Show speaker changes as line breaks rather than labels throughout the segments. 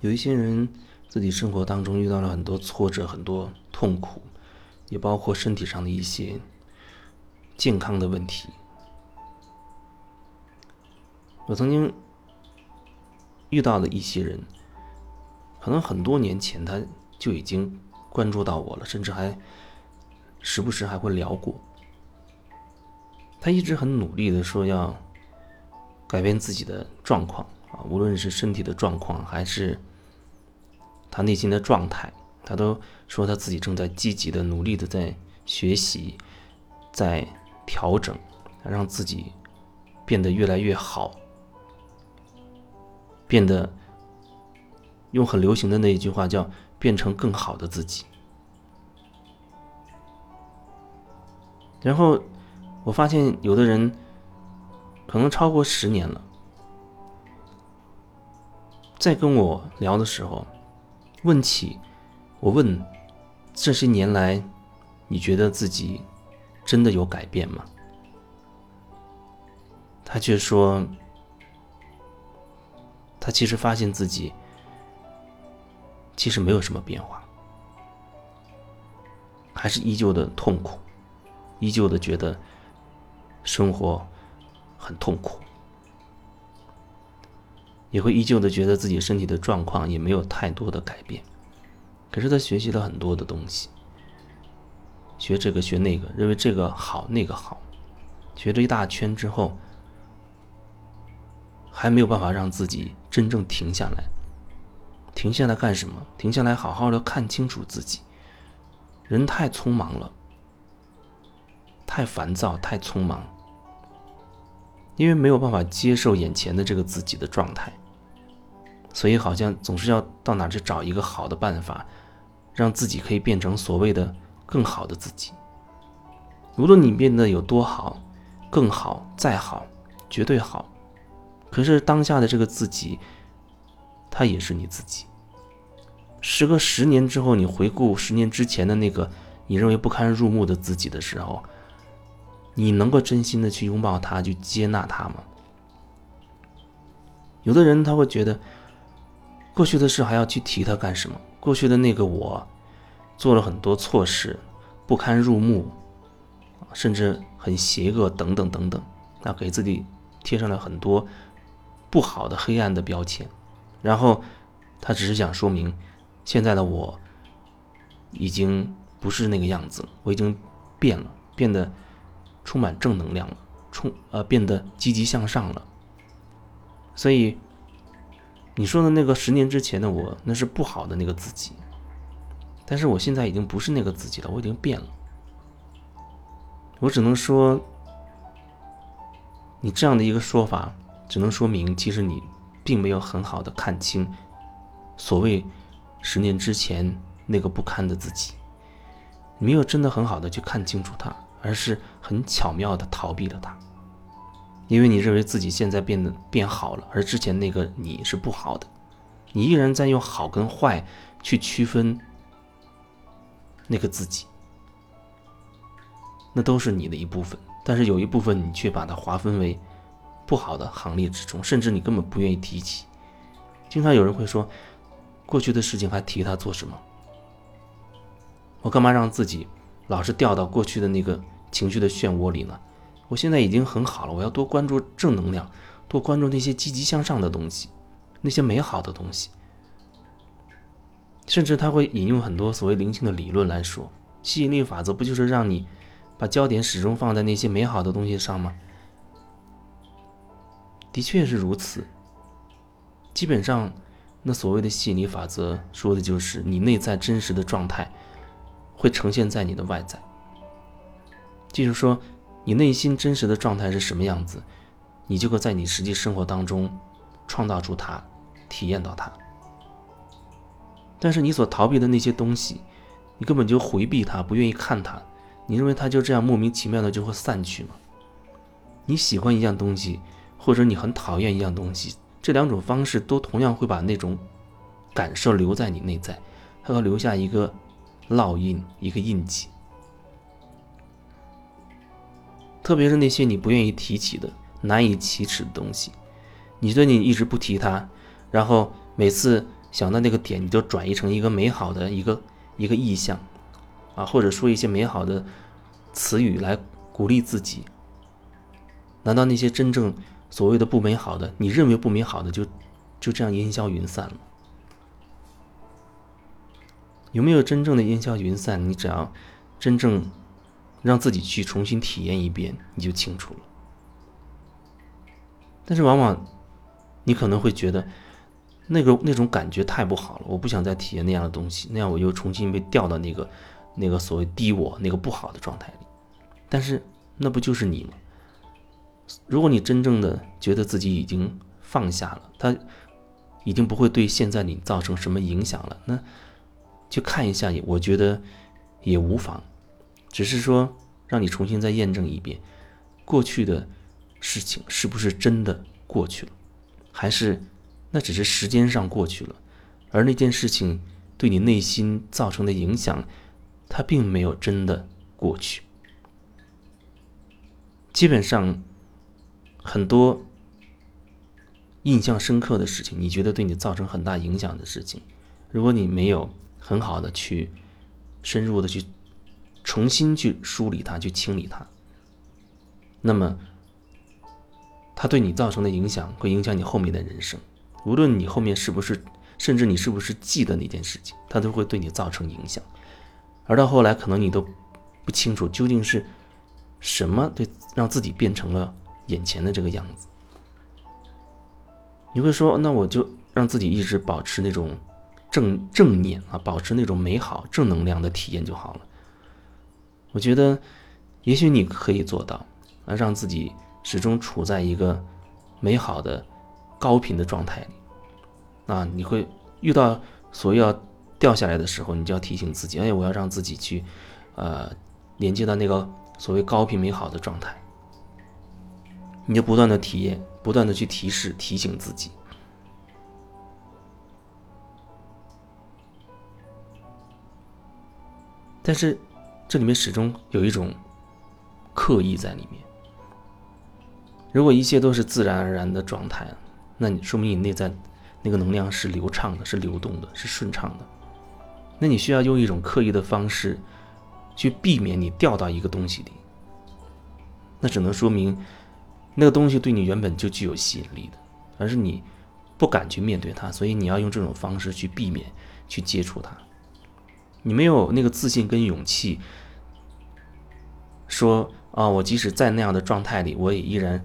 有一些人自己生活当中遇到了很多挫折、很多痛苦，也包括身体上的一些健康的问题。我曾经遇到的一些人，可能很多年前他就已经关注到我了，甚至还时不时还会聊过。他一直很努力的说要改变自己的状况啊，无论是身体的状况，还是他内心的状态，他都说他自己正在积极的、努力的在学习，在调整，让自己变得越来越好，变得用很流行的那一句话叫“变成更好的自己”，然后。我发现有的人可能超过十年了，在跟我聊的时候，问起我问这些年来，你觉得自己真的有改变吗？他却说，他其实发现自己其实没有什么变化，还是依旧的痛苦，依旧的觉得。生活很痛苦，也会依旧的觉得自己身体的状况也没有太多的改变。可是他学习了很多的东西，学这个学那个，认为这个好那个好，学了一大圈之后，还没有办法让自己真正停下来。停下来干什么？停下来好好的看清楚自己。人太匆忙了，太烦躁，太匆忙。因为没有办法接受眼前的这个自己的状态，所以好像总是要到哪去找一个好的办法，让自己可以变成所谓的更好的自己。无论你变得有多好，更好，再好，绝对好，可是当下的这个自己，他也是你自己。时隔十年之后，你回顾十年之前的那个你认为不堪入目的自己的时候。你能够真心的去拥抱他，去接纳他吗？有的人他会觉得，过去的事还要去提他干什么？过去的那个我，做了很多错事，不堪入目，甚至很邪恶，等等等等，那给自己贴上了很多不好的、黑暗的标签。然后他只是想说明，现在的我已经不是那个样子了，我已经变了，变得。充满正能量了，充呃变得积极向上了。所以你说的那个十年之前的我，那是不好的那个自己。但是我现在已经不是那个自己了，我已经变了。我只能说，你这样的一个说法，只能说明其实你并没有很好的看清所谓十年之前那个不堪的自己，没有真的很好的去看清楚它。而是很巧妙的逃避了它，因为你认为自己现在变得变好了，而之前那个你是不好的，你依然在用好跟坏去区分那个自己，那都是你的一部分，但是有一部分你却把它划分为不好的行列之中，甚至你根本不愿意提起。经常有人会说，过去的事情还提它做什么？我干嘛让自己？老是掉到过去的那个情绪的漩涡里呢？我现在已经很好了，我要多关注正能量，多关注那些积极向上的东西，那些美好的东西。甚至他会引用很多所谓灵性的理论来说，吸引力法则不就是让你把焦点始终放在那些美好的东西上吗？的确是如此。基本上，那所谓的吸引力法则说的就是你内在真实的状态。会呈现在你的外在，就是说，你内心真实的状态是什么样子，你就会在你实际生活当中创造出它，体验到它。但是你所逃避的那些东西，你根本就回避它，不愿意看它，你认为它就这样莫名其妙的就会散去吗？你喜欢一样东西，或者你很讨厌一样东西，这两种方式都同样会把那种感受留在你内在，它会留下一个。烙印一个印记，特别是那些你不愿意提起的、难以启齿的东西，你觉得你一直不提它，然后每次想到那个点，你就转移成一个美好的一个一个意象，啊，或者说一些美好的词语来鼓励自己。难道那些真正所谓的不美好的，你认为不美好的，就就这样烟消云散了？有没有真正的烟消云散？你只要真正让自己去重新体验一遍，你就清楚了。但是往往你可能会觉得。那个那种感觉太不好了，我不想再体验那样的东西，那样我又重新被掉到那个那个所谓低我那个不好的状态里。但是那不就是你吗？如果你真正的觉得自己已经放下了，他已经不会对现在你造成什么影响了，那去看一下，也我觉得也无妨。只是说让你重新再验证一遍，过去的事情是不是真的过去了，还是？那只是时间上过去了，而那件事情对你内心造成的影响，它并没有真的过去。基本上，很多印象深刻的事情，你觉得对你造成很大影响的事情，如果你没有很好的去深入的去重新去梳理它、去清理它，那么它对你造成的影响会影响你后面的人生。无论你后面是不是，甚至你是不是记得那件事情，它都会对你造成影响。而到后来，可能你都不清楚究竟是什么对让自己变成了眼前的这个样子。你会说，那我就让自己一直保持那种正正念啊，保持那种美好正能量的体验就好了。我觉得，也许你可以做到，啊，让自己始终处在一个美好的。高频的状态里，啊，你会遇到所要掉下来的时候，你就要提醒自己，哎，我要让自己去，呃，连接到那个所谓高频美好的状态。你就不断的体验，不断的去提示、提醒自己。但是这里面始终有一种刻意在里面。如果一切都是自然而然的状态。那你说明你内在那个能量是流畅的，是流动的，是顺畅的。那你需要用一种刻意的方式去避免你掉到一个东西里。那只能说明那个东西对你原本就具有吸引力的，而是你不敢去面对它，所以你要用这种方式去避免去接触它。你没有那个自信跟勇气，说啊，我即使在那样的状态里，我也依然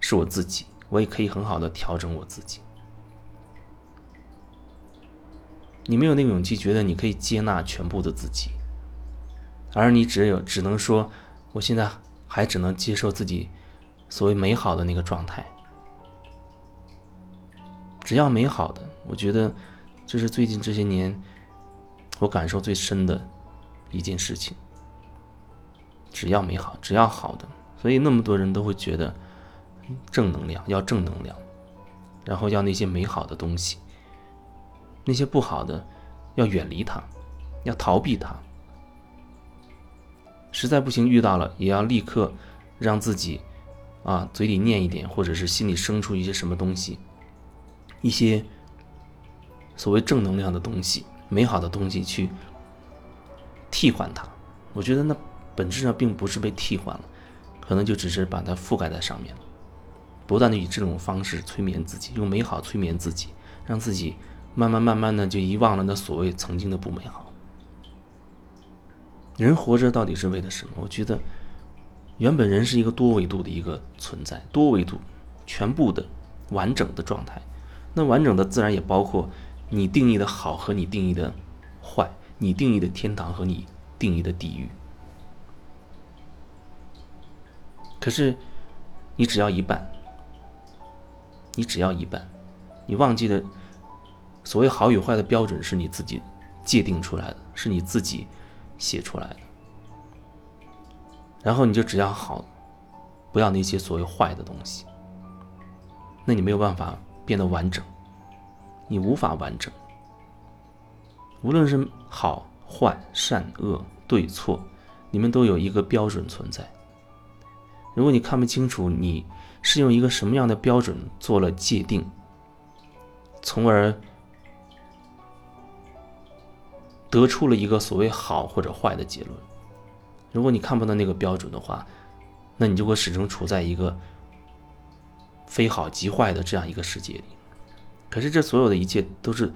是我自己。我也可以很好的调整我自己。你没有那个勇气，觉得你可以接纳全部的自己，而你只有只能说，我现在还只能接受自己所谓美好的那个状态。只要美好的，我觉得这是最近这些年我感受最深的一件事情。只要美好，只要好的，所以那么多人都会觉得。正能量要正能量，然后要那些美好的东西，那些不好的要远离它，要逃避它。实在不行遇到了，也要立刻让自己啊嘴里念一点，或者是心里生出一些什么东西，一些所谓正能量的东西、美好的东西去替换它。我觉得那本质上并不是被替换了，可能就只是把它覆盖在上面了。不断的以这种方式催眠自己，用美好催眠自己，让自己慢慢慢慢的就遗忘了那所谓曾经的不美好。人活着到底是为了什么？我觉得，原本人是一个多维度的一个存在，多维度、全部的、完整的状态。那完整的自然也包括你定义的好和你定义的坏，你定义的天堂和你定义的地狱。可是，你只要一半。你只要一半，你忘记了，所谓好与坏的标准是你自己界定出来的，是你自己写出来的。然后你就只要好，不要那些所谓坏的东西。那你没有办法变得完整，你无法完整。无论是好坏、善恶、对错，你们都有一个标准存在。如果你看不清楚你。是用一个什么样的标准做了界定，从而得出了一个所谓好或者坏的结论。如果你看不到那个标准的话，那你就会始终处在一个非好即坏的这样一个世界里。可是这所有的一切都是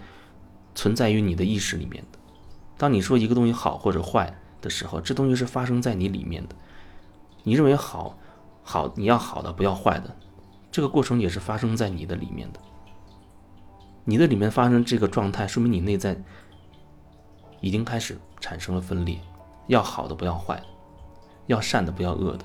存在于你的意识里面的。当你说一个东西好或者坏的时候，这东西是发生在你里面的。你认为好，好你要好的不要坏的，这个过程也是发生在你的里面的。你的里面发生这个状态，说明你内在已经开始产生了分裂，要好的不要坏的，要善的不要恶的。